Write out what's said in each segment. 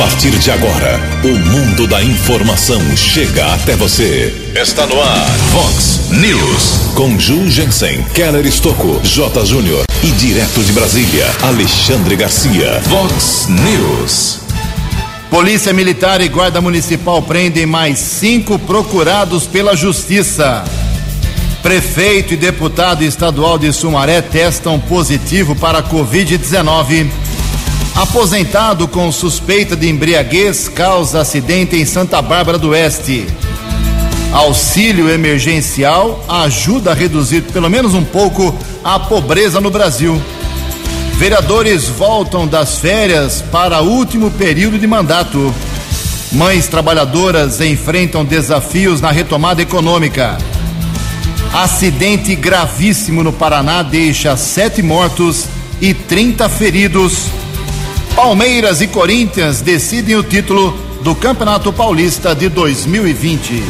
partir de agora, o mundo da informação chega até você. Está no ar, Fox News. Com Ju Jensen, Keller Estocco, J. Júnior e direto de Brasília, Alexandre Garcia. Fox News. Polícia Militar e Guarda Municipal prendem mais cinco procurados pela Justiça. Prefeito e deputado estadual de Sumaré testam positivo para Covid-19. Aposentado com suspeita de embriaguez causa acidente em Santa Bárbara do Oeste. Auxílio emergencial ajuda a reduzir pelo menos um pouco a pobreza no Brasil. Vereadores voltam das férias para último período de mandato. Mães trabalhadoras enfrentam desafios na retomada econômica. Acidente gravíssimo no Paraná deixa sete mortos e 30 feridos. Palmeiras e Corinthians decidem o título do Campeonato Paulista de 2020.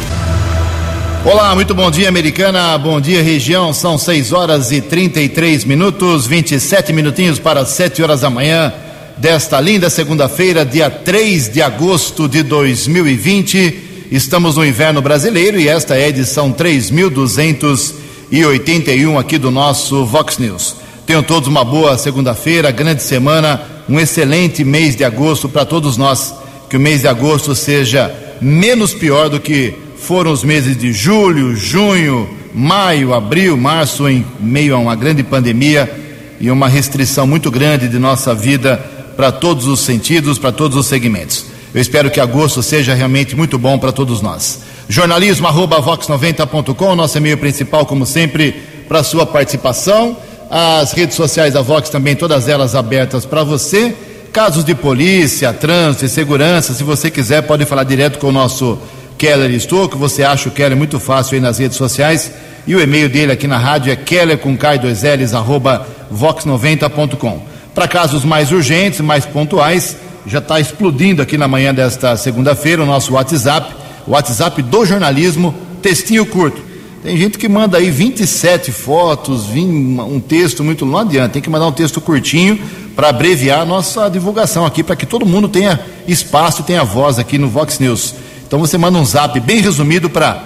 Olá, muito bom dia, Americana. Bom dia, região. São 6 horas e 33 minutos, 27 minutinhos para 7 horas da manhã desta linda segunda-feira, dia 3 de agosto de 2020. Estamos no inverno brasileiro e esta é a edição 3281 aqui do nosso Vox News. Tenham todos uma boa segunda-feira, grande semana, um excelente mês de agosto para todos nós. Que o mês de agosto seja menos pior do que foram os meses de julho, junho, maio, abril, março, em meio a uma grande pandemia e uma restrição muito grande de nossa vida para todos os sentidos, para todos os segmentos. Eu espero que agosto seja realmente muito bom para todos nós. Jornalismo arroba vox90.com, nosso e-mail principal, como sempre, para sua participação. As redes sociais da Vox também, todas elas abertas para você. Casos de polícia, trânsito e segurança, se você quiser, pode falar direto com o nosso Keller Estouco. Você acha o Keller muito fácil aí nas redes sociais. E o e-mail dele aqui na rádio é keller com K2Ls, arroba vox90.com. Para casos mais urgentes, mais pontuais, já está explodindo aqui na manhã desta segunda-feira o nosso WhatsApp, o WhatsApp do jornalismo, textinho curto. Tem gente que manda aí 27 fotos, um texto muito. Não adianta, tem que mandar um texto curtinho para abreviar a nossa divulgação aqui, para que todo mundo tenha espaço, tenha voz aqui no Vox News. Então você manda um zap bem resumido para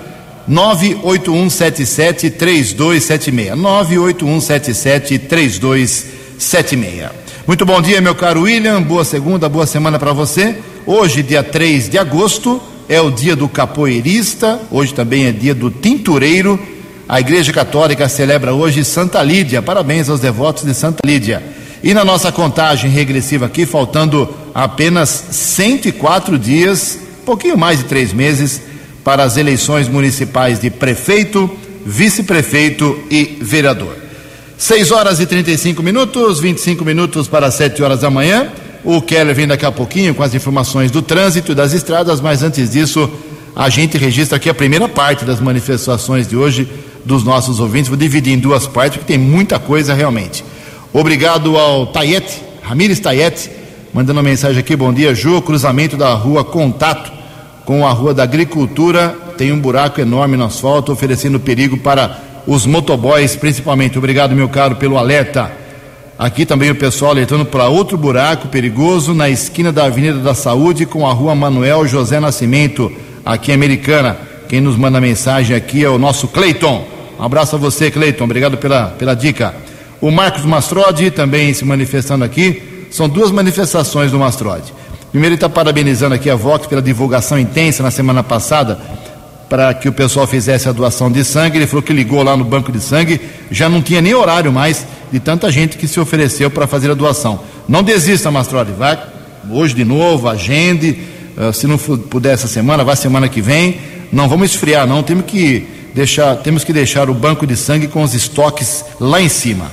981773276. 981773276. Muito bom dia, meu caro William. Boa segunda, boa semana para você. Hoje, dia 3 de agosto, é o dia do capoeirista. Hoje também é dia do tintureiro. A Igreja Católica celebra hoje Santa Lídia. Parabéns aos devotos de Santa Lídia. E na nossa contagem regressiva aqui, faltando apenas 104 dias, pouquinho mais de três meses, para as eleições municipais de prefeito, vice-prefeito e vereador. 6 horas e 35 minutos, 25 minutos para 7 horas da manhã. O Keller vem daqui a pouquinho com as informações do trânsito e das estradas, mas antes disso, a gente registra aqui a primeira parte das manifestações de hoje dos nossos ouvintes. Vou dividir em duas partes, porque tem muita coisa realmente. Obrigado ao Tayete, Ramires Tayete, mandando uma mensagem aqui. Bom dia, Ju. Cruzamento da rua Contato com a rua da Agricultura tem um buraco enorme no asfalto, oferecendo perigo para os motoboys, principalmente. Obrigado, meu caro, pelo alerta. Aqui também o pessoal alertando para outro buraco perigoso na esquina da Avenida da Saúde com a rua Manuel José Nascimento, aqui em Americana. Quem nos manda mensagem aqui é o nosso Cleiton. Um abraço a você, Cleiton. Obrigado pela, pela dica. O Marcos Mastrode também se manifestando aqui. São duas manifestações do Mastrode. Primeiro, ele está parabenizando aqui a Vox pela divulgação intensa na semana passada para que o pessoal fizesse a doação de sangue. Ele falou que ligou lá no banco de sangue, já não tinha nem horário mais de tanta gente que se ofereceu para fazer a doação. Não desista, Mastrode, vai hoje de novo, agende. Uh, se não puder essa semana, vai semana que vem. Não vamos esfriar, não. Temos que deixar, temos que deixar o banco de sangue com os estoques lá em cima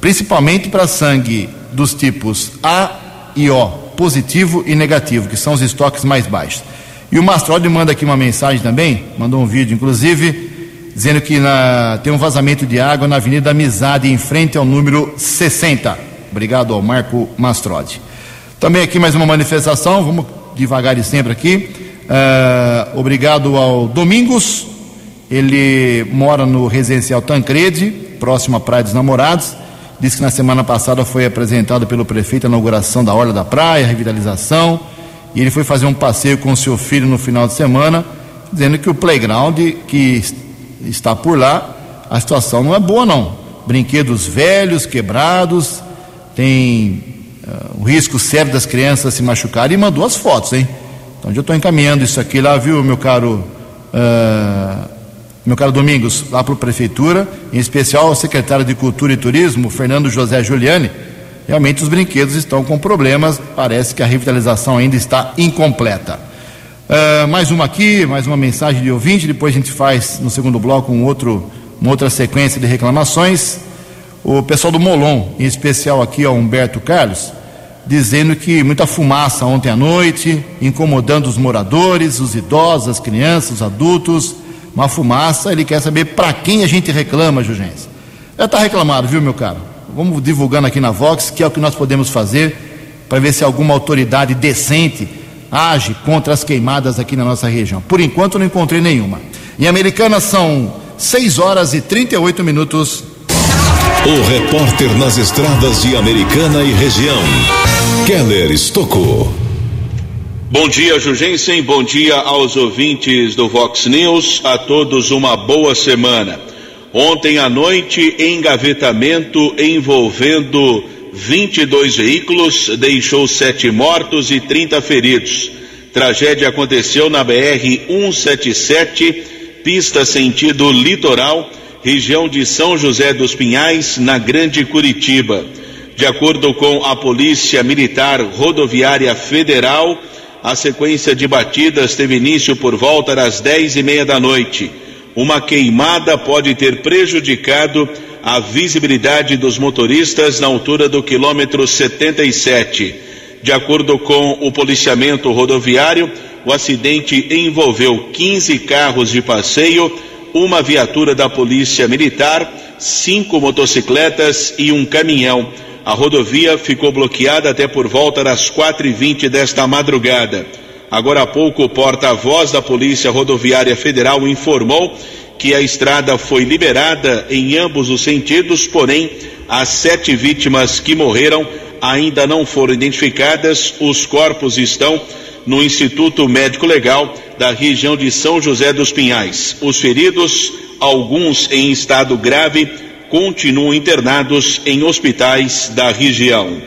principalmente para sangue dos tipos A e O, positivo e negativo, que são os estoques mais baixos. E o Mastrode manda aqui uma mensagem também, mandou um vídeo inclusive, dizendo que na, tem um vazamento de água na Avenida Amizade, em frente ao número 60. Obrigado ao Marco Mastrode. Também aqui mais uma manifestação, vamos devagar e sempre aqui. Uh, obrigado ao Domingos, ele mora no residencial Tancredi, próximo à Praia dos Namorados Disse que na semana passada foi apresentada pelo prefeito a inauguração da Orla da Praia, a revitalização, e ele foi fazer um passeio com seu filho no final de semana, dizendo que o playground que está por lá, a situação não é boa não. Brinquedos velhos, quebrados, tem uh, o risco sério das crianças se machucarem e mandou as fotos, hein? Então eu estou encaminhando isso aqui lá, viu, meu caro uh, meu caro Domingos, lá para a Prefeitura, em especial ao secretário de Cultura e Turismo, Fernando José Giuliani. Realmente os brinquedos estão com problemas, parece que a revitalização ainda está incompleta. Uh, mais uma aqui, mais uma mensagem de ouvinte, depois a gente faz no segundo bloco um outro, uma outra sequência de reclamações. O pessoal do Molon, em especial aqui, o Humberto Carlos, dizendo que muita fumaça ontem à noite, incomodando os moradores, os idosos, as crianças, os adultos uma fumaça, ele quer saber para quem a gente reclama, Jurgens. Já está reclamado, viu, meu caro? Vamos divulgando aqui na Vox, que é o que nós podemos fazer para ver se alguma autoridade decente age contra as queimadas aqui na nossa região. Por enquanto não encontrei nenhuma. Em Americana são 6 horas e 38 minutos. O repórter nas estradas de Americana e região, Keller Estocou. Bom dia, Jugensen. Bom dia aos ouvintes do Vox News. A todos uma boa semana. Ontem à noite, engavetamento envolvendo 22 veículos deixou sete mortos e 30 feridos. Tragédia aconteceu na BR 177, pista sentido litoral, região de São José dos Pinhais, na Grande Curitiba. De acordo com a Polícia Militar Rodoviária Federal, a sequência de batidas teve início por volta das dez e meia da noite. Uma queimada pode ter prejudicado a visibilidade dos motoristas na altura do quilômetro 77. De acordo com o policiamento rodoviário, o acidente envolveu 15 carros de passeio, uma viatura da Polícia Militar, cinco motocicletas e um caminhão. A rodovia ficou bloqueada até por volta das quatro e vinte desta madrugada. Agora há pouco, o porta-voz da Polícia Rodoviária Federal informou que a estrada foi liberada em ambos os sentidos, porém, as sete vítimas que morreram ainda não foram identificadas. Os corpos estão no Instituto Médico Legal da região de São José dos Pinhais. Os feridos, alguns em estado grave, continuam internados em hospitais da região.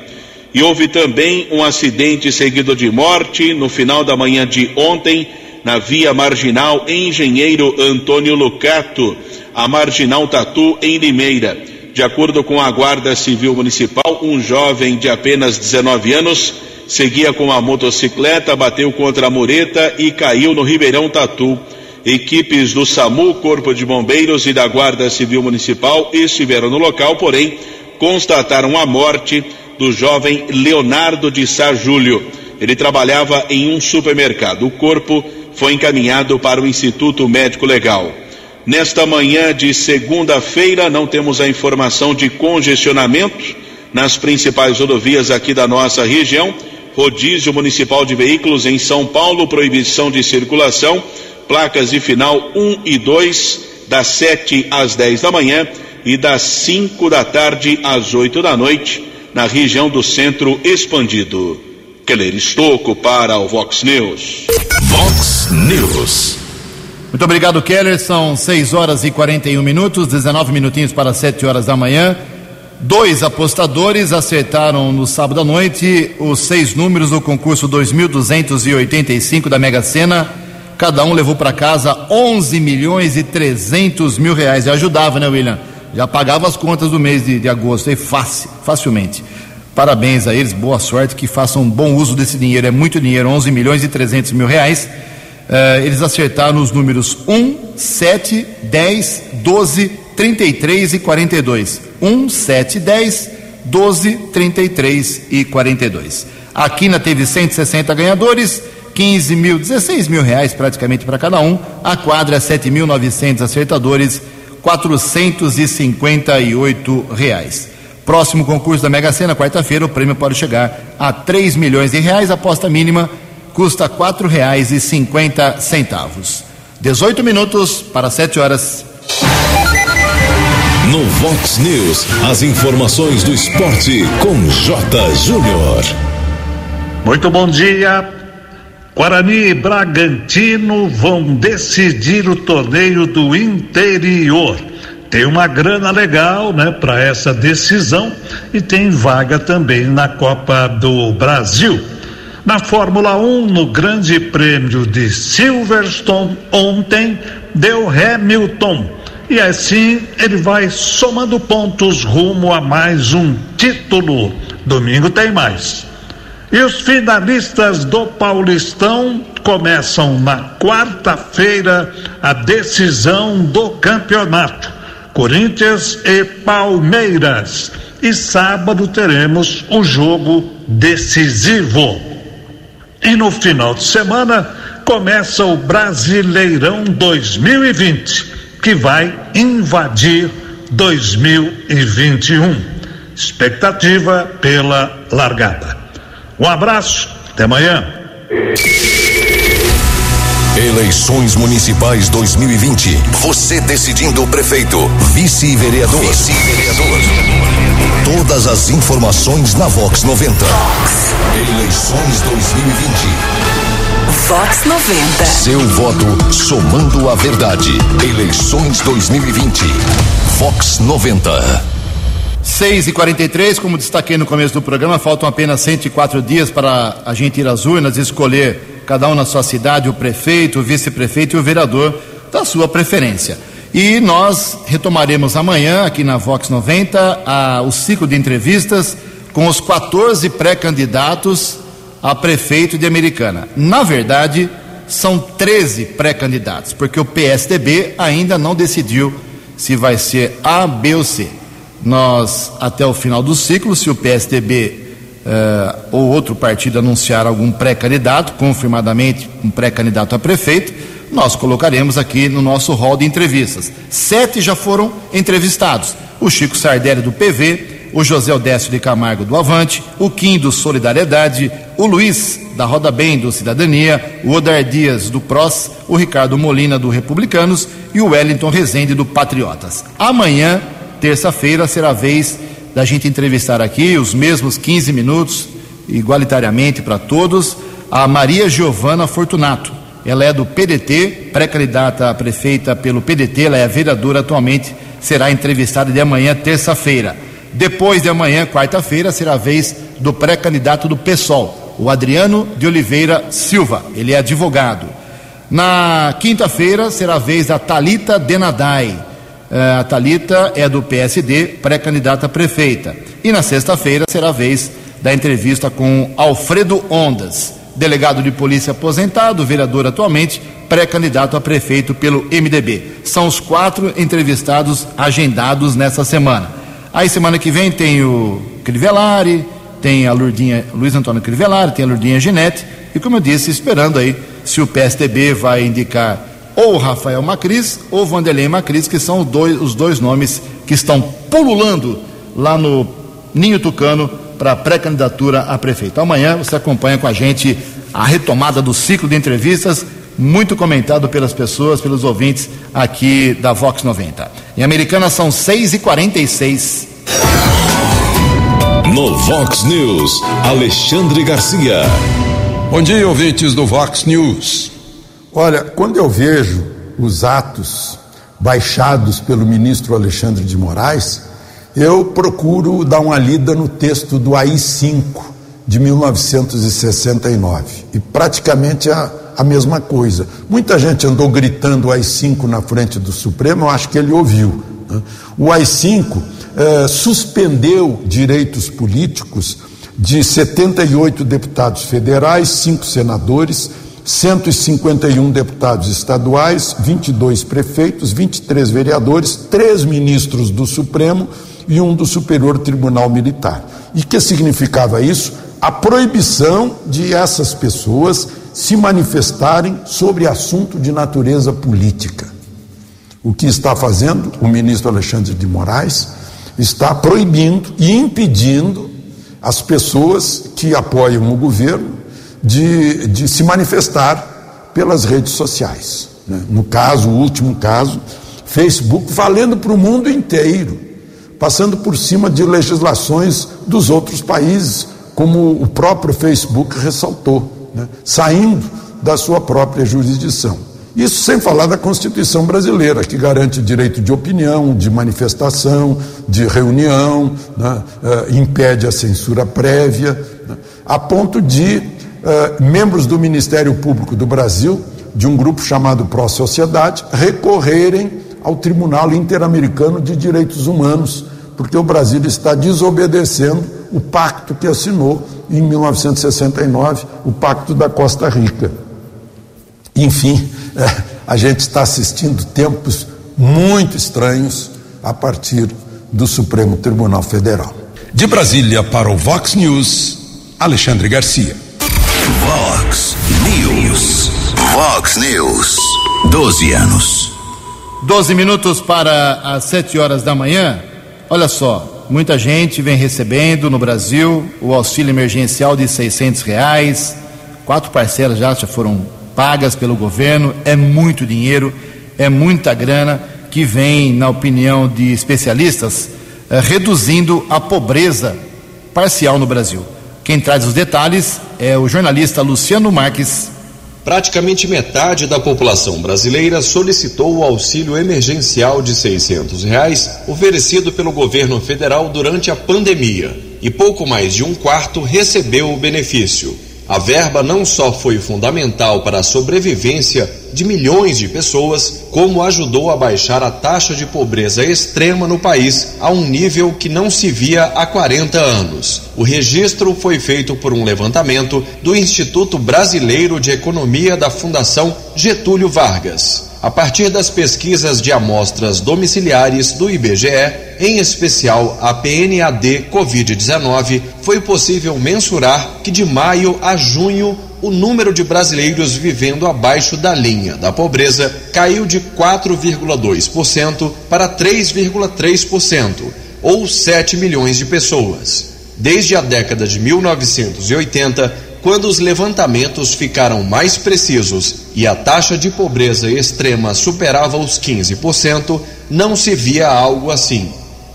E houve também um acidente seguido de morte no final da manhã de ontem, na via marginal Engenheiro Antônio Lucato, a marginal Tatu, em Limeira. De acordo com a Guarda Civil Municipal, um jovem de apenas 19 anos seguia com a motocicleta, bateu contra a mureta e caiu no Ribeirão Tatu. Equipes do SAMU, Corpo de Bombeiros e da Guarda Civil Municipal estiveram no local, porém constataram a morte do jovem Leonardo de Sá Júlio. Ele trabalhava em um supermercado. O corpo foi encaminhado para o Instituto Médico Legal. Nesta manhã de segunda-feira, não temos a informação de congestionamento nas principais rodovias aqui da nossa região. Rodízio Municipal de Veículos em São Paulo, proibição de circulação placas de final 1 e 2, das 7 às 10 da manhã e das 5 da tarde às 8 da noite, na região do centro expandido. Keller Estocco para o Vox News. Vox News. Muito obrigado, Keller. São 6 horas e 41 minutos, 19 minutinhos para 7 horas da manhã. Dois apostadores acertaram no sábado à noite os seis números do concurso 2285 da Mega Sena Cada um levou para casa 11 milhões e 300 mil reais. Já ajudava, né, William? Já pagava as contas do mês de, de agosto, aí fácil, facilmente. Parabéns a eles, boa sorte, que façam bom uso desse dinheiro. É muito dinheiro, 11 milhões e 300 mil reais. Uh, eles acertaram os números 1, 7, 10, 12, 33 e 42. 1, 7, 10, 12, 33 e 42. A Quina teve 160 ganhadores 15 mil, 16 mil reais praticamente para cada um. A quadra, 7.900 acertadores, 458 reais. Próximo concurso da Mega Sena, quarta-feira, o prêmio pode chegar a 3 milhões de reais. A aposta mínima custa quatro reais e cinquenta centavos. 18 minutos para 7 horas. No Vox News, as informações do esporte com J. Júnior. Muito bom dia. Guarani e Bragantino vão decidir o torneio do interior. Tem uma grana legal, né, para essa decisão e tem vaga também na Copa do Brasil. Na Fórmula 1, no Grande Prêmio de Silverstone, ontem deu Hamilton. E assim ele vai somando pontos rumo a mais um título. Domingo tem mais. E os finalistas do Paulistão começam na quarta-feira a decisão do campeonato. Corinthians e Palmeiras. E sábado teremos o jogo decisivo. E no final de semana começa o Brasileirão 2020, que vai invadir 2021. Expectativa pela largada. Um abraço, até amanhã. Eleições Municipais 2020. Você decidindo o prefeito, vice-vereador. Vice-vereador. Todas as informações na Vox 90. Vox. Eleições 2020. Vox 90. Seu voto somando a verdade. Eleições 2020. Vox 90. 6 e 43 como destaquei no começo do programa, faltam apenas 104 dias para a gente ir às urnas e escolher, cada um na sua cidade, o prefeito, o vice-prefeito e o vereador da sua preferência. E nós retomaremos amanhã, aqui na Vox 90, a, o ciclo de entrevistas com os 14 pré-candidatos a prefeito de Americana. Na verdade, são 13 pré-candidatos, porque o PSDB ainda não decidiu se vai ser A, B ou C nós, até o final do ciclo, se o PSDB eh, ou outro partido anunciar algum pré-candidato, confirmadamente um pré-candidato a prefeito, nós colocaremos aqui no nosso hall de entrevistas. Sete já foram entrevistados: o Chico Sardelli do PV, o José Odécio de Camargo do Avante, o Kim do Solidariedade, o Luiz da Roda Bem do Cidadania, o Odar Dias do PROS, o Ricardo Molina do Republicanos e o Wellington Rezende do Patriotas. Amanhã terça-feira será a vez da gente entrevistar aqui os mesmos 15 minutos, igualitariamente para todos, a Maria Giovana Fortunato. Ela é do PDT, pré-candidata a prefeita pelo PDT, ela é vereadora atualmente, será entrevistada de amanhã, terça-feira. Depois de amanhã, quarta-feira, será a vez do pré-candidato do PSOL, o Adriano de Oliveira Silva. Ele é advogado. Na quinta-feira será a vez da Talita Denadai a Talita é do PSD, pré-candidata a prefeita. E na sexta-feira será a vez da entrevista com Alfredo Ondas, delegado de polícia aposentado, vereador atualmente, pré-candidato a prefeito pelo MDB. São os quatro entrevistados agendados nessa semana. Aí semana que vem tem o Crivellari, tem a Lurdinha, Luiz Antônio Crivellari, tem a Lurdinha Genete, e como eu disse, esperando aí se o PSDB vai indicar ou Rafael Macris ou Vanderlei Macris, que são os dois, os dois nomes que estão pululando lá no Ninho Tucano para pré-candidatura a prefeito. Amanhã você acompanha com a gente a retomada do ciclo de entrevistas, muito comentado pelas pessoas, pelos ouvintes aqui da Vox 90. Em Americana são 6 e 46 No Vox News, Alexandre Garcia. Bom dia, ouvintes do Vox News. Olha, quando eu vejo os atos baixados pelo ministro Alexandre de Moraes, eu procuro dar uma lida no texto do AI-5 de 1969 e praticamente a, a mesma coisa. Muita gente andou gritando o AI-5 na frente do Supremo, eu acho que ele ouviu. Né? O AI-5 eh, suspendeu direitos políticos de 78 deputados federais, cinco senadores, 151 deputados estaduais, 22 prefeitos, 23 vereadores, três ministros do Supremo e um do Superior Tribunal Militar. E que significava isso? A proibição de essas pessoas se manifestarem sobre assunto de natureza política. O que está fazendo o ministro Alexandre de Moraes está proibindo e impedindo as pessoas que apoiam o governo de, de se manifestar pelas redes sociais. Né? No caso, o último caso, Facebook valendo para o mundo inteiro, passando por cima de legislações dos outros países, como o próprio Facebook ressaltou, né? saindo da sua própria jurisdição. Isso sem falar da Constituição brasileira, que garante direito de opinião, de manifestação, de reunião, né, uh, impede a censura prévia, né, a ponto de uh, membros do Ministério Público do Brasil, de um grupo chamado Pró Sociedade, recorrerem ao Tribunal Interamericano de Direitos Humanos, porque o Brasil está desobedecendo o pacto que assinou em 1969, o Pacto da Costa Rica. Enfim, é, a gente está assistindo tempos muito estranhos a partir do Supremo Tribunal Federal. De Brasília para o Vox News, Alexandre Garcia. Vox News. Vox News. 12 anos. 12 minutos para as 7 horas da manhã. Olha só, muita gente vem recebendo no Brasil o auxílio emergencial de 600 reais. Quatro parcelas já, já foram pagas pelo governo. É muito dinheiro, é muita grana que vem, na opinião de especialistas, eh, reduzindo a pobreza parcial no Brasil. Quem traz os detalhes é o jornalista Luciano Marques. Praticamente metade da população brasileira solicitou o auxílio emergencial de 600 reais oferecido pelo governo federal durante a pandemia e pouco mais de um quarto recebeu o benefício. A verba não só foi fundamental para a sobrevivência de milhões de pessoas, como ajudou a baixar a taxa de pobreza extrema no país a um nível que não se via há 40 anos. O registro foi feito por um levantamento do Instituto Brasileiro de Economia da Fundação Getúlio Vargas a partir das pesquisas de amostras domiciliares do IBGE, em especial a PNAD Covid-19, foi possível mensurar que de maio a junho o número de brasileiros vivendo abaixo da linha da pobreza caiu de 4,2% para 3,3%, ou 7 milhões de pessoas. Desde a década de 1980, quando os levantamentos ficaram mais precisos e a taxa de pobreza extrema superava os 15%, não se via algo assim.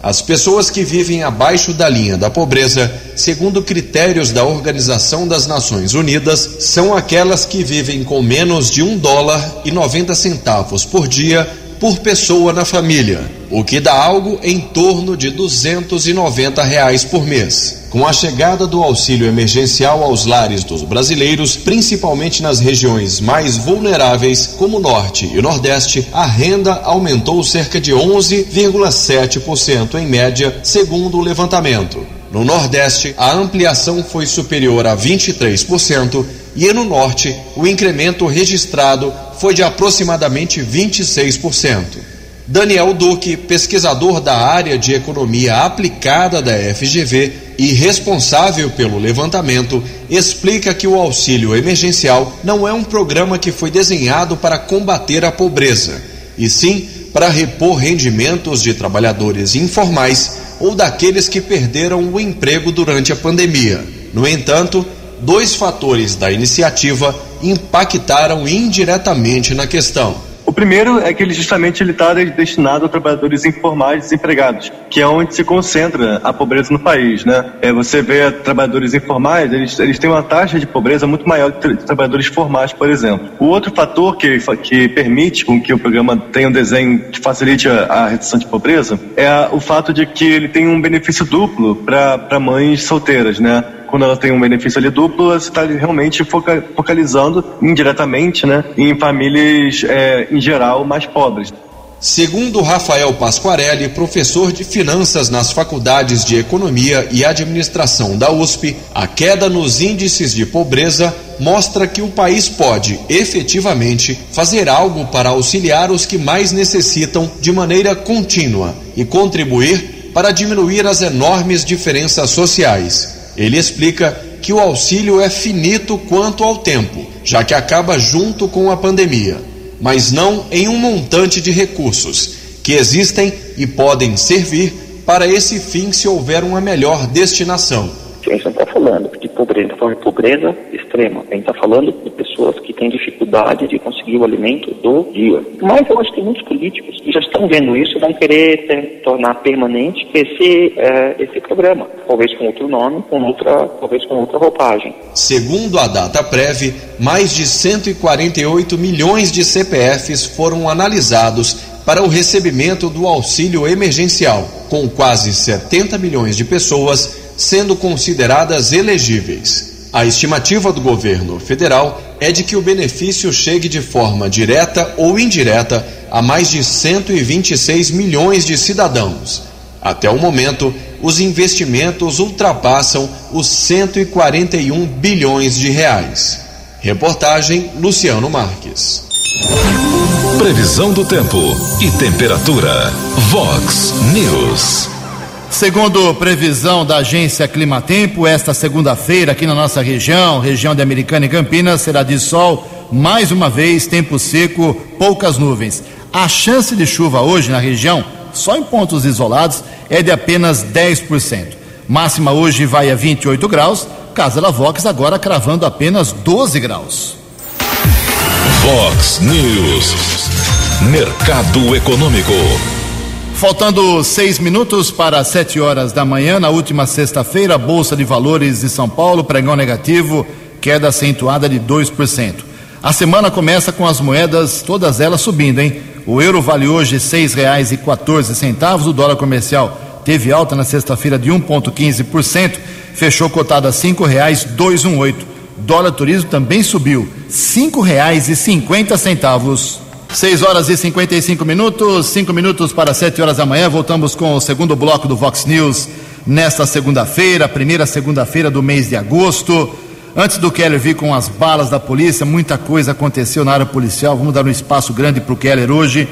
As pessoas que vivem abaixo da linha da pobreza, segundo critérios da Organização das Nações Unidas, são aquelas que vivem com menos de um dólar e 90 centavos por dia por pessoa na família, o que dá algo em torno de 290 reais por mês. Com a chegada do auxílio emergencial aos lares dos brasileiros, principalmente nas regiões mais vulneráveis, como o Norte e o Nordeste, a renda aumentou cerca de 11,7% em média, segundo o levantamento. No Nordeste, a ampliação foi superior a 23% e no Norte, o incremento registrado foi de aproximadamente 26%. Daniel Duque, pesquisador da área de economia aplicada da FGV e responsável pelo levantamento, explica que o auxílio emergencial não é um programa que foi desenhado para combater a pobreza, e sim para repor rendimentos de trabalhadores informais ou daqueles que perderam o emprego durante a pandemia. No entanto, dois fatores da iniciativa impactaram indiretamente na questão. O primeiro é que ele justamente está destinado a trabalhadores informais desempregados, que é onde se concentra a pobreza no país, né? É, você vê trabalhadores informais, eles, eles têm uma taxa de pobreza muito maior que trabalhadores formais, por exemplo. O outro fator que, que permite com que o programa tenha um desenho que facilite a, a redução de pobreza é a, o fato de que ele tem um benefício duplo para mães solteiras, né? Quando ela tem um benefício ali duplo, você está realmente foca, focalizando indiretamente né, em famílias, é, em geral, mais pobres. Segundo Rafael Pasquarelli, professor de finanças nas faculdades de Economia e Administração da USP, a queda nos índices de pobreza mostra que o país pode, efetivamente, fazer algo para auxiliar os que mais necessitam de maneira contínua e contribuir para diminuir as enormes diferenças sociais. Ele explica que o auxílio é finito quanto ao tempo, já que acaba junto com a pandemia, mas não em um montante de recursos que existem e podem servir para esse fim se houver uma melhor destinação A gente não está falando de pobreza, falando de pobreza extrema. A gente está falando de pessoas que têm dificuldade de conseguir o alimento do dia. Mas eu acho que muitos políticos que já estão vendo isso vão querer ter, tornar permanente esse, é, esse programa. Talvez com outro nome, com outra, talvez com outra roupagem. Segundo a data prévia, mais de 148 milhões de CPFs foram analisados para o recebimento do auxílio emergencial, com quase 70 milhões de pessoas sendo consideradas elegíveis. A estimativa do governo federal é de que o benefício chegue de forma direta ou indireta a mais de 126 milhões de cidadãos. Até o momento, os investimentos ultrapassam os 141 bilhões de reais. Reportagem Luciano Marques. Previsão do tempo e temperatura. Vox News. Segundo previsão da agência Climatempo, esta segunda-feira aqui na nossa região, região de Americana e Campinas, será de sol, mais uma vez, tempo seco, poucas nuvens. A chance de chuva hoje na região, só em pontos isolados, é de apenas 10%. Máxima hoje vai a 28 graus, Casa da Vox agora cravando apenas 12 graus. Vox News. Mercado Econômico. Faltando seis minutos para sete horas da manhã, na última sexta-feira, a Bolsa de Valores de São Paulo pregão negativo, queda acentuada de 2%. A semana começa com as moedas, todas elas subindo, hein? O euro vale hoje quatorze centavos, o dólar comercial teve alta na sexta-feira de 1,15%, fechou cotado a um oito. Dólar turismo também subiu, cinquenta centavos. 6 horas e 55 minutos, 5 minutos para 7 horas da manhã. Voltamos com o segundo bloco do Vox News nesta segunda-feira, primeira segunda-feira do mês de agosto. Antes do Keller vir com as balas da polícia, muita coisa aconteceu na área policial. Vamos dar um espaço grande para o Keller hoje,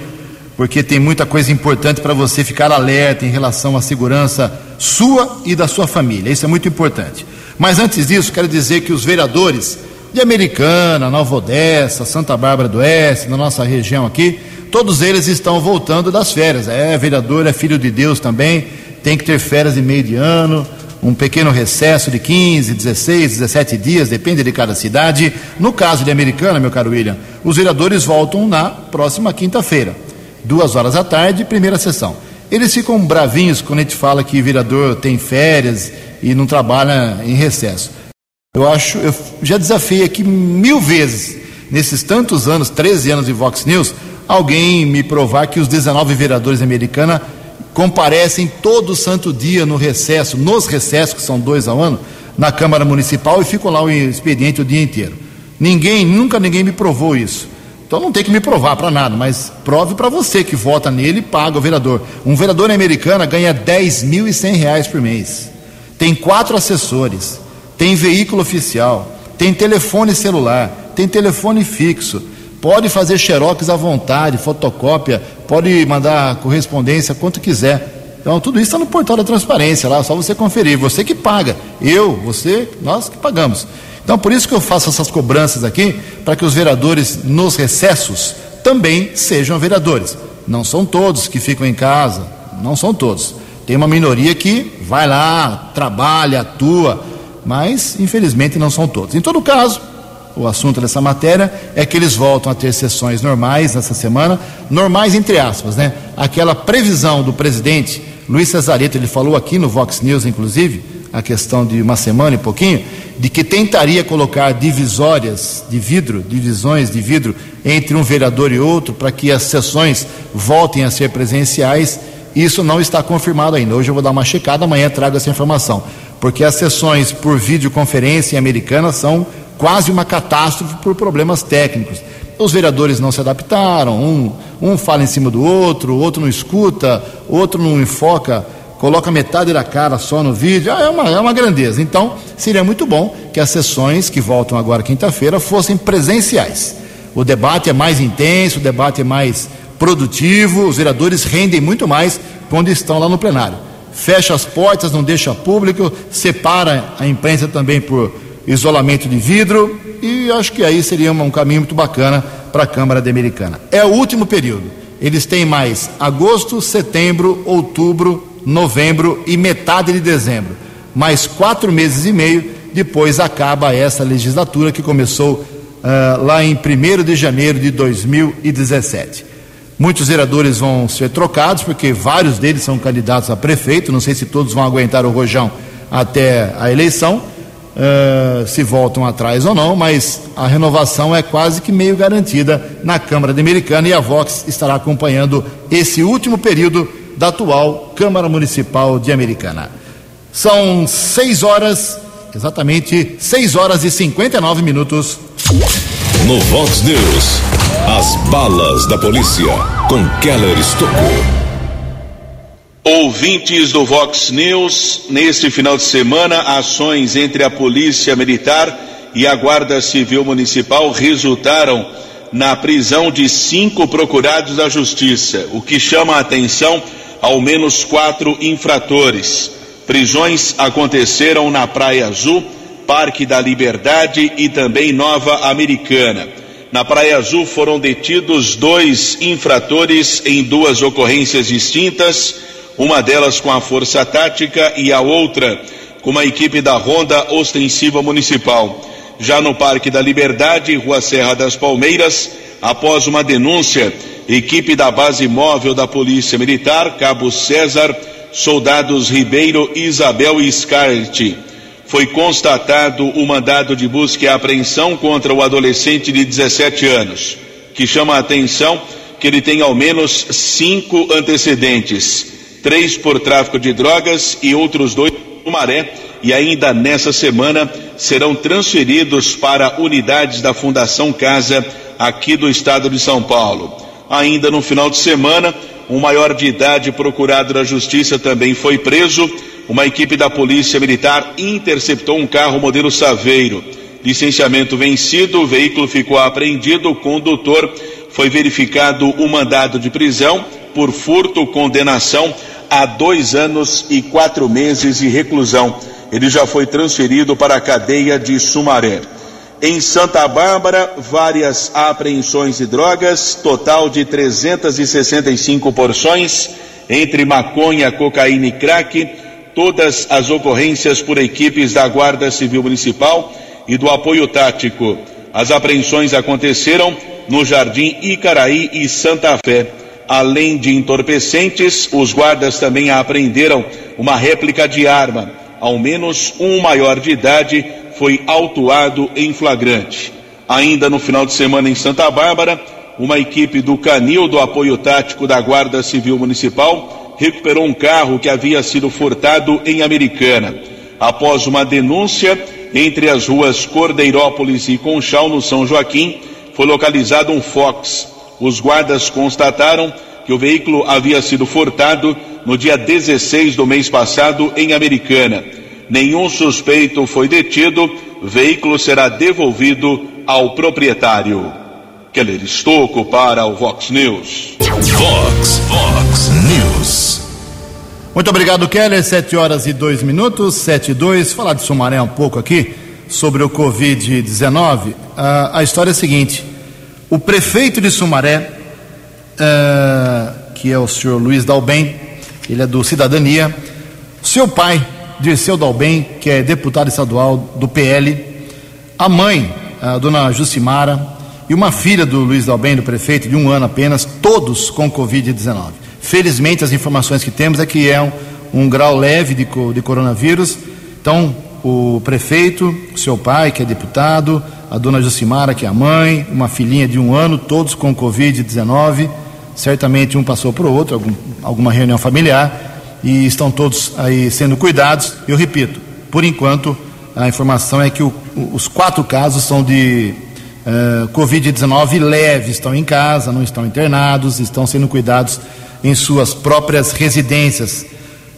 porque tem muita coisa importante para você ficar alerta em relação à segurança sua e da sua família. Isso é muito importante. Mas antes disso, quero dizer que os vereadores de Americana, Nova Odessa, Santa Bárbara do Oeste, na nossa região aqui, todos eles estão voltando das férias. É, vereador é filho de Deus também, tem que ter férias de meio de ano, um pequeno recesso de 15, 16, 17 dias, depende de cada cidade. No caso de Americana, meu caro William, os vereadores voltam na próxima quinta-feira, duas horas da tarde, primeira sessão. Eles ficam bravinhos quando a gente fala que vereador tem férias e não trabalha em recesso. Eu acho, eu já desafiei aqui mil vezes, nesses tantos anos, 13 anos de Vox News, alguém me provar que os 19 vereadores americanos comparecem todo santo dia no recesso, nos recessos, que são dois ao ano, na Câmara Municipal e ficam lá o expediente o dia inteiro. Ninguém, nunca ninguém me provou isso. Então não tem que me provar para nada, mas prove para você que vota nele e paga o vereador. Um vereador americano ganha 10.100 reais por mês. Tem quatro assessores tem veículo oficial, tem telefone celular, tem telefone fixo, pode fazer xerox à vontade, fotocópia, pode mandar correspondência quanto quiser. Então, tudo isso está no portal da transparência lá, só você conferir. Você que paga, eu, você, nós que pagamos. Então, por isso que eu faço essas cobranças aqui, para que os vereadores nos recessos também sejam vereadores. Não são todos que ficam em casa, não são todos. Tem uma minoria que vai lá, trabalha, atua, mas infelizmente não são todos. Em todo caso, o assunto dessa matéria é que eles voltam a ter sessões normais nessa semana, normais entre aspas, né? Aquela previsão do presidente Luiz Cesareto, ele falou aqui no Vox News, inclusive, a questão de uma semana e pouquinho, de que tentaria colocar divisórias de vidro, divisões de vidro entre um vereador e outro, para que as sessões voltem a ser presenciais. Isso não está confirmado ainda. Hoje eu vou dar uma checada, amanhã trago essa informação porque as sessões por videoconferência em americana são quase uma catástrofe por problemas técnicos. Os vereadores não se adaptaram, um, um fala em cima do outro, outro não escuta, outro não enfoca, coloca metade da cara só no vídeo, ah, é, uma, é uma grandeza. Então, seria muito bom que as sessões que voltam agora quinta-feira fossem presenciais. O debate é mais intenso, o debate é mais produtivo, os vereadores rendem muito mais quando estão lá no plenário fecha as portas, não deixa público, separa a imprensa também por isolamento de vidro e acho que aí seria um caminho muito bacana para a Câmara de Americana. É o último período. Eles têm mais agosto, setembro, outubro, novembro e metade de dezembro. mais quatro meses e meio, depois acaba essa legislatura que começou uh, lá em 1 de janeiro de 2017. Muitos vereadores vão ser trocados, porque vários deles são candidatos a prefeito, não sei se todos vão aguentar o rojão até a eleição, uh, se voltam atrás ou não, mas a renovação é quase que meio garantida na Câmara de Americana e a Vox estará acompanhando esse último período da atual Câmara Municipal de Americana. São seis horas, exatamente seis horas e 59 minutos. No Vox News, as balas da polícia com Keller Estocou. Ouvintes do Vox News, neste final de semana, ações entre a Polícia Militar e a Guarda Civil Municipal resultaram na prisão de cinco procurados da Justiça, o que chama a atenção ao menos quatro infratores. Prisões aconteceram na Praia Azul, Parque da Liberdade e também Nova Americana. Na Praia Azul foram detidos dois infratores em duas ocorrências distintas, uma delas com a Força Tática e a outra com uma equipe da Ronda Ostensiva Municipal. Já no Parque da Liberdade, Rua Serra das Palmeiras, após uma denúncia, equipe da Base Móvel da Polícia Militar, Cabo César, soldados Ribeiro, Isabel e Scarlett. Foi constatado o mandado de busca e apreensão contra o adolescente de 17 anos, que chama a atenção que ele tem ao menos cinco antecedentes: três por tráfico de drogas e outros dois no Maré, e ainda nessa semana serão transferidos para unidades da Fundação Casa aqui do estado de São Paulo. Ainda no final de semana, um maior de idade procurado da Justiça também foi preso. Uma equipe da Polícia Militar interceptou um carro modelo Saveiro. Licenciamento vencido, o veículo ficou apreendido, o condutor foi verificado o mandado de prisão por furto, condenação a dois anos e quatro meses de reclusão. Ele já foi transferido para a cadeia de Sumaré. Em Santa Bárbara, várias apreensões de drogas, total de 365 porções, entre maconha, cocaína e crack, todas as ocorrências por equipes da Guarda Civil Municipal e do apoio tático. As apreensões aconteceram no Jardim Icaraí e Santa Fé. Além de entorpecentes, os guardas também apreenderam uma réplica de arma. Ao menos um maior de idade foi autuado em flagrante. Ainda no final de semana em Santa Bárbara, uma equipe do Canil do Apoio Tático da Guarda Civil Municipal recuperou um carro que havia sido furtado em Americana. Após uma denúncia entre as ruas Cordeirópolis e Conchal, no São Joaquim, foi localizado um Fox. Os guardas constataram que o veículo havia sido furtado no dia 16 do mês passado em Americana. Nenhum suspeito foi detido. Veículo será devolvido ao proprietário. Keller Estocco para o Vox News. Vox, Vox News. Muito obrigado, Keller. Sete horas e dois minutos, sete e dois. Falar de Sumaré um pouco aqui sobre o Covid-19. Uh, a história é a seguinte: o prefeito de Sumaré, uh, que é o senhor Luiz Dalben, ele é do Cidadania, seu pai Dirceu Dalben, que é deputado estadual do PL, a mãe, a dona Jucimara, e uma filha do Luiz Dalben, do prefeito, de um ano apenas, todos com Covid-19. Felizmente, as informações que temos é que é um, um grau leve de, de coronavírus. Então, o prefeito, seu pai, que é deputado, a dona Jucimara, que é a mãe, uma filhinha de um ano, todos com Covid-19. Certamente um passou para o outro, algum, alguma reunião familiar e estão todos aí sendo cuidados. Eu repito, por enquanto, a informação é que o, os quatro casos são de uh, Covid-19 leves, estão em casa, não estão internados, estão sendo cuidados em suas próprias residências.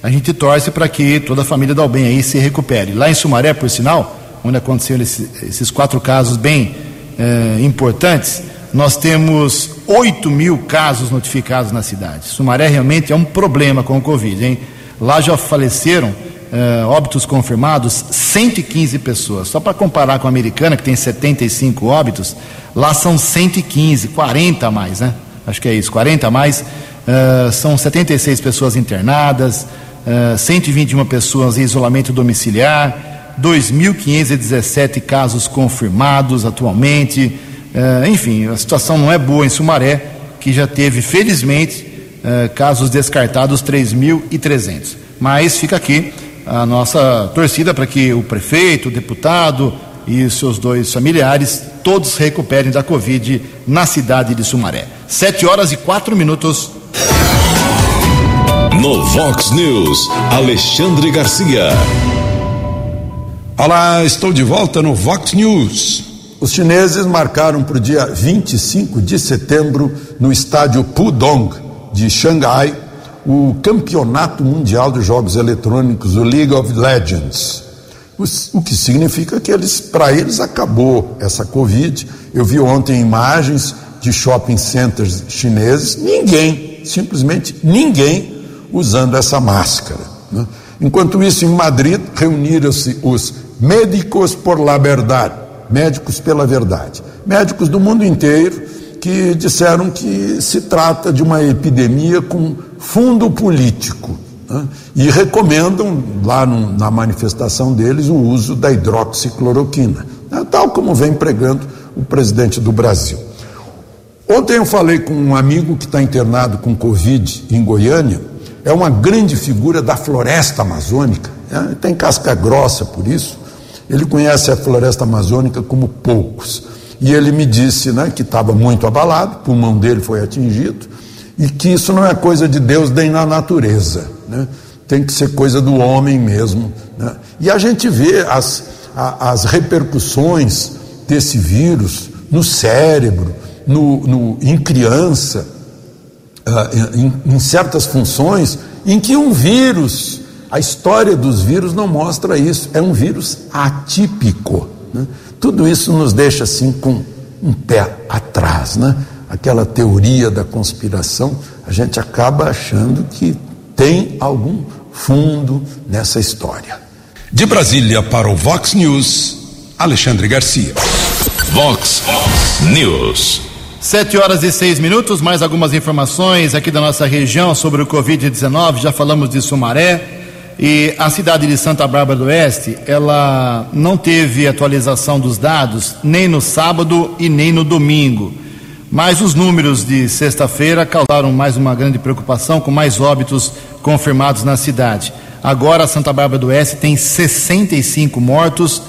A gente torce para que toda a família da Albem aí se recupere. Lá em Sumaré, por sinal, onde aconteceram esse, esses quatro casos bem uh, importantes, nós temos 8 mil casos notificados na cidade. Sumaré realmente é um problema com o Covid, hein? Lá já faleceram, eh, óbitos confirmados, 115 pessoas. Só para comparar com a americana, que tem 75 óbitos, lá são 115, 40 a mais, né? Acho que é isso, 40 a mais. Eh, são 76 pessoas internadas, uh, 121 pessoas em isolamento domiciliar, 2.517 casos confirmados atualmente. Uh, enfim, a situação não é boa em Sumaré, que já teve, felizmente, uh, casos descartados 3.300. Mas fica aqui a nossa torcida para que o prefeito, o deputado e os seus dois familiares todos recuperem da Covid na cidade de Sumaré. Sete horas e quatro minutos. No Vox News, Alexandre Garcia. Olá, estou de volta no Vox News. Os chineses marcaram para o dia 25 de setembro, no estádio Pudong de Xangai, o Campeonato Mundial de Jogos Eletrônicos, o League of Legends. O, que significa que eles, para eles acabou essa Covid. Eu vi ontem imagens de shopping centers chineses, ninguém, simplesmente ninguém usando essa máscara. Né? Enquanto isso, em Madrid, reuniram-se os médicos por la verdade, médicos pela verdade, médicos do mundo inteiro que disseram que se trata de uma epidemia com fundo político né? e recomendam lá na manifestação deles o uso da hidroxicloroquina, né? tal como vem pregando o presidente do Brasil. Ontem eu falei com um amigo que está internado com Covid em Goiânia, é uma grande figura da floresta amazônica, né? tem casca grossa por isso, ele conhece a floresta amazônica como poucos. E ele me disse né, que estava muito abalado, o pulmão dele foi atingido, e que isso não é coisa de Deus nem na natureza, né? tem que ser coisa do homem mesmo. Né? E a gente vê as, a, as repercussões desse vírus no cérebro, no, no em criança, uh, em, em certas funções, em que um vírus, a história dos vírus não mostra isso, é um vírus atípico. Né? Tudo isso nos deixa assim com um pé atrás, né? Aquela teoria da conspiração, a gente acaba achando que tem algum fundo nessa história. De Brasília para o Vox News, Alexandre Garcia. Vox News. Sete horas e seis minutos, mais algumas informações aqui da nossa região sobre o Covid-19. Já falamos de Sumaré, e a cidade de Santa Bárbara do Oeste, ela não teve atualização dos dados nem no sábado e nem no domingo. Mas os números de sexta-feira causaram mais uma grande preocupação, com mais óbitos confirmados na cidade. Agora, Santa Bárbara do Oeste tem 65 mortos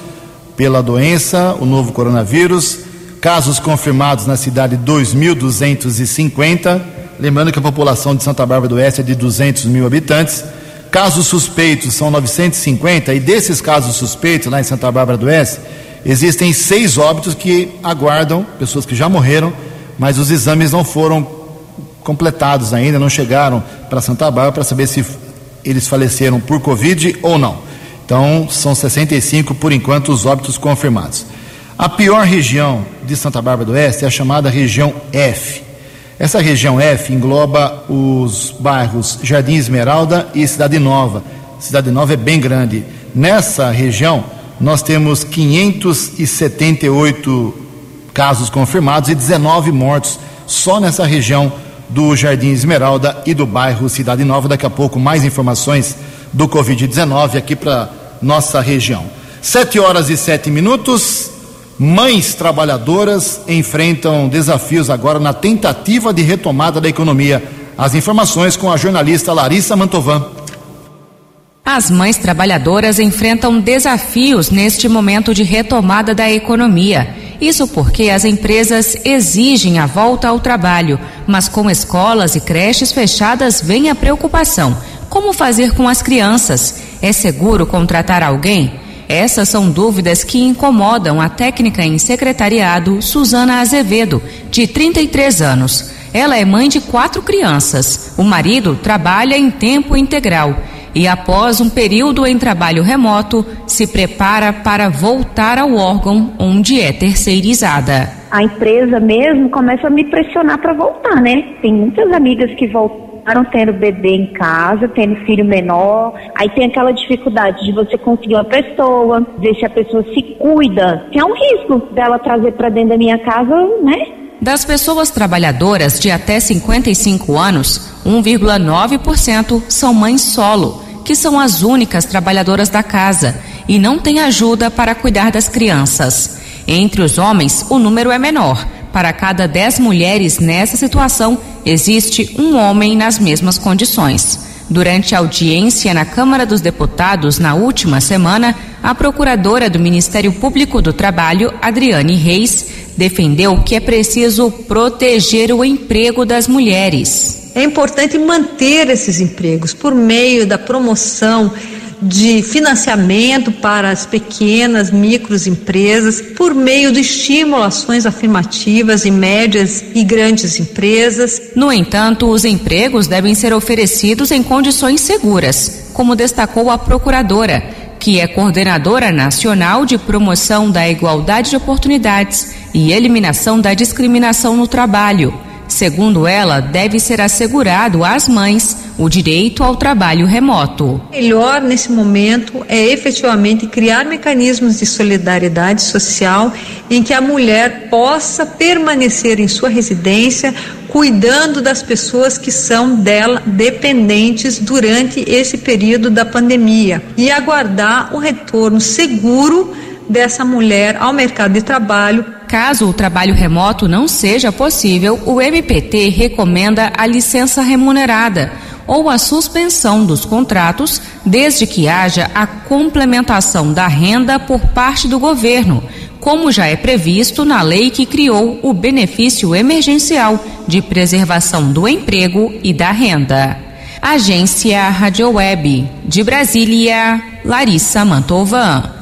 pela doença, o novo coronavírus. Casos confirmados na cidade, 2.250. Lembrando que a população de Santa Bárbara do Oeste é de 200 mil habitantes. Casos suspeitos são 950 e desses casos suspeitos lá em Santa Bárbara do Oeste, existem seis óbitos que aguardam, pessoas que já morreram, mas os exames não foram completados ainda, não chegaram para Santa Bárbara para saber se eles faleceram por Covid ou não. Então, são 65 por enquanto os óbitos confirmados. A pior região de Santa Bárbara do Oeste é a chamada região F. Essa região F engloba os bairros Jardim Esmeralda e Cidade Nova. Cidade Nova é bem grande. Nessa região, nós temos 578 casos confirmados e 19 mortos só nessa região do Jardim Esmeralda e do bairro Cidade Nova. Daqui a pouco, mais informações do Covid-19 aqui para nossa região. Sete horas e sete minutos. Mães trabalhadoras enfrentam desafios agora na tentativa de retomada da economia. As informações com a jornalista Larissa Mantovan. As mães trabalhadoras enfrentam desafios neste momento de retomada da economia. Isso porque as empresas exigem a volta ao trabalho, mas com escolas e creches fechadas vem a preocupação. Como fazer com as crianças? É seguro contratar alguém? Essas são dúvidas que incomodam a técnica em secretariado Suzana Azevedo, de 33 anos. Ela é mãe de quatro crianças. O marido trabalha em tempo integral e, após um período em trabalho remoto, se prepara para voltar ao órgão onde é terceirizada. A empresa mesmo começa a me pressionar para voltar, né? Tem muitas amigas que voltam acabaram tendo bebê em casa, tendo filho menor, aí tem aquela dificuldade de você conseguir uma pessoa, ver se a pessoa se cuida. Tem um risco dela trazer para dentro da minha casa, né? Das pessoas trabalhadoras de até 55 anos, 1,9% são mães solo que são as únicas trabalhadoras da casa e não têm ajuda para cuidar das crianças. Entre os homens, o número é menor. Para cada 10 mulheres nessa situação, existe um homem nas mesmas condições. Durante a audiência na Câmara dos Deputados na última semana, a procuradora do Ministério Público do Trabalho, Adriane Reis, defendeu que é preciso proteger o emprego das mulheres. É importante manter esses empregos por meio da promoção de financiamento para as pequenas, micros empresas, por meio de estimulações afirmativas em médias e grandes empresas. No entanto, os empregos devem ser oferecidos em condições seguras, como destacou a procuradora, que é coordenadora nacional de promoção da igualdade de oportunidades e eliminação da discriminação no trabalho. Segundo ela, deve ser assegurado às mães o direito ao trabalho remoto. Melhor nesse momento é efetivamente criar mecanismos de solidariedade social em que a mulher possa permanecer em sua residência cuidando das pessoas que são dela dependentes durante esse período da pandemia e aguardar o retorno seguro dessa mulher ao mercado de trabalho. Caso o trabalho remoto não seja possível, o MPT recomenda a licença remunerada ou a suspensão dos contratos, desde que haja a complementação da renda por parte do governo, como já é previsto na lei que criou o benefício emergencial de preservação do emprego e da renda. Agência Rádio Web de Brasília, Larissa Mantovan.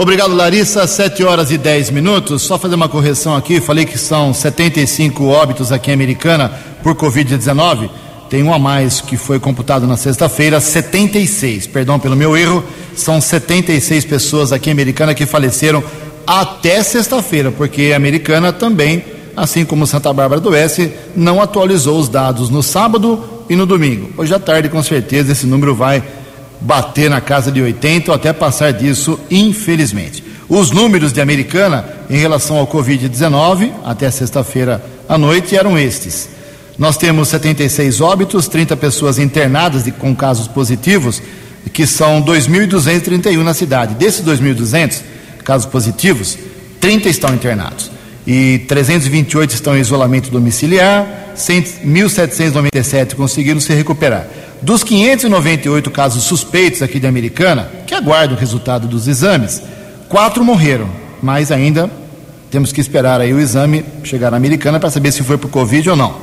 Obrigado, Larissa. 7 horas e 10 minutos. Só fazer uma correção aqui. Falei que são 75 óbitos aqui em Americana por Covid-19. Tem um a mais que foi computado na sexta-feira, 76. Perdão pelo meu erro. São 76 pessoas aqui em Americana que faleceram até sexta-feira, porque a Americana também, assim como Santa Bárbara do Oeste, não atualizou os dados no sábado e no domingo. Hoje à tarde, com certeza, esse número vai bater na casa de 80 ou até passar disso, infelizmente. Os números de Americana em relação ao Covid-19 até sexta-feira à noite eram estes. Nós temos 76 óbitos, 30 pessoas internadas de, com casos positivos, que são 2.231 na cidade. Desses 2.200 casos positivos, 30 estão internados e 328 estão em isolamento domiciliar, 1.797 conseguiram se recuperar. Dos 598 casos suspeitos aqui de Americana, que aguardam o resultado dos exames, quatro morreram, mas ainda temos que esperar aí o exame chegar na Americana para saber se foi por Covid ou não.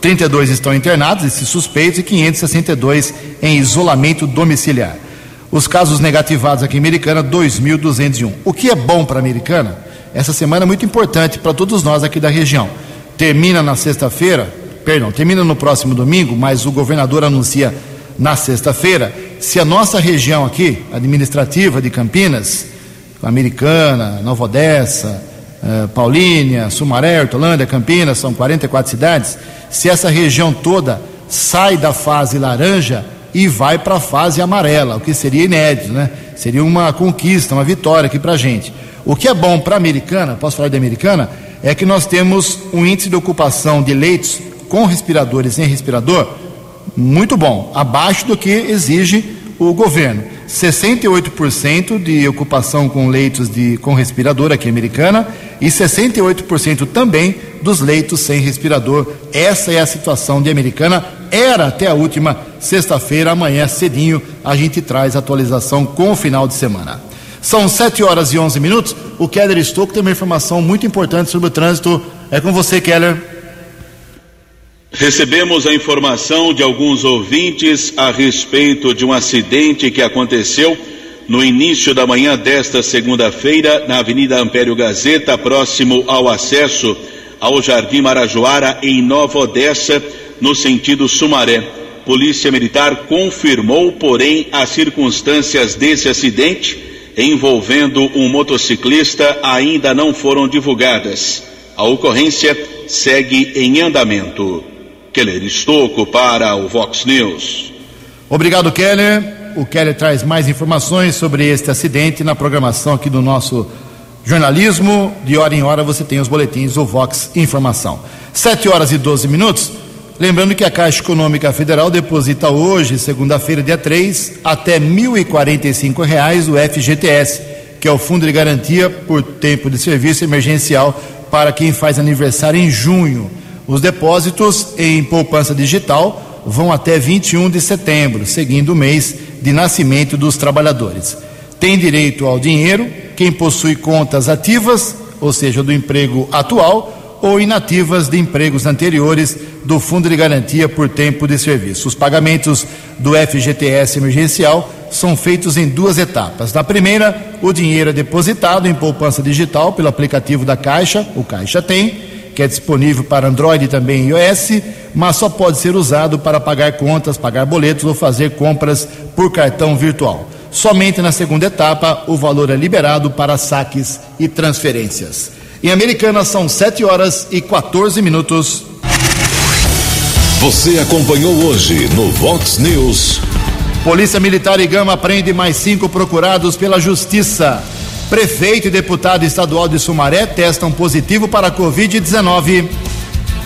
32 estão internados, esses suspeitos, e 562 em isolamento domiciliar. Os casos negativados aqui em Americana, 2.201. O que é bom para a Americana? Essa semana é muito importante para todos nós aqui da região. Termina na sexta-feira, perdão, termina no próximo domingo, mas o governador anuncia na sexta-feira, se a nossa região aqui, administrativa de Campinas, Americana, Nova Odessa, eh, Paulínia, Sumaré, Hortolândia, Campinas, são 44 cidades, se essa região toda sai da fase laranja e vai para a fase amarela, o que seria inédito, né? Seria uma conquista, uma vitória aqui para a gente. O que é bom para a americana, posso falar de americana, é que nós temos um índice de ocupação de leitos com respiradores em respirador muito bom, abaixo do que exige o governo. 68% de ocupação com leitos de, com respirador aqui americana e 68% também dos leitos sem respirador. Essa é a situação de americana. Era até a última sexta-feira, amanhã cedinho a gente traz atualização com o final de semana. São 7 horas e 11 minutos. O Keller Stocco tem uma informação muito importante sobre o trânsito. É com você, Keller. Recebemos a informação de alguns ouvintes a respeito de um acidente que aconteceu no início da manhã desta segunda-feira na Avenida Ampério Gazeta, próximo ao acesso ao Jardim Marajoara, em Nova Odessa, no sentido Sumaré. Polícia Militar confirmou, porém, as circunstâncias desse acidente envolvendo um motociclista ainda não foram divulgadas. A ocorrência segue em andamento. Keller Estocco para o Vox News. Obrigado, Keller. O Keller traz mais informações sobre este acidente na programação aqui do nosso jornalismo. De hora em hora você tem os boletins do Vox Informação. 7 horas e 12 minutos. Lembrando que a Caixa Econômica Federal deposita hoje, segunda-feira, dia 3, até 1.045 reais o FGTS, que é o Fundo de Garantia por Tempo de Serviço Emergencial para quem faz aniversário em junho. Os depósitos em poupança digital vão até 21 de setembro, seguindo o mês de nascimento dos trabalhadores. Tem direito ao dinheiro quem possui contas ativas, ou seja, do emprego atual, ou inativas de empregos anteriores do Fundo de Garantia por Tempo de Serviço. Os pagamentos do FGTS emergencial são feitos em duas etapas. Na primeira, o dinheiro é depositado em poupança digital pelo aplicativo da Caixa, o Caixa Tem, que é disponível para Android e também iOS, mas só pode ser usado para pagar contas, pagar boletos ou fazer compras por cartão virtual. Somente na segunda etapa, o valor é liberado para saques e transferências. Em Americana são 7 horas e 14 minutos. Você acompanhou hoje no Vox News. Polícia Militar e Gama prende mais cinco procurados pela Justiça. Prefeito e deputado estadual de Sumaré testam positivo para a Covid-19.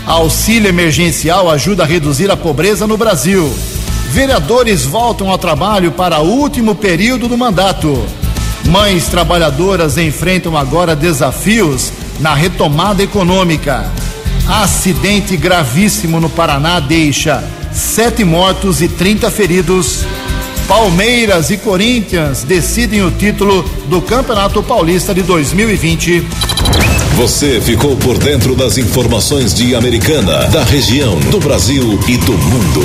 Auxílio emergencial ajuda a reduzir a pobreza no Brasil. Vereadores voltam ao trabalho para o último período do mandato. Mães trabalhadoras enfrentam agora desafios na retomada econômica. Acidente gravíssimo no Paraná deixa sete mortos e 30 feridos. Palmeiras e Corinthians decidem o título do Campeonato Paulista de 2020. Você ficou por dentro das informações de Americana, da região, do Brasil e do mundo.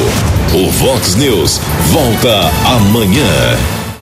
O Vox News volta amanhã.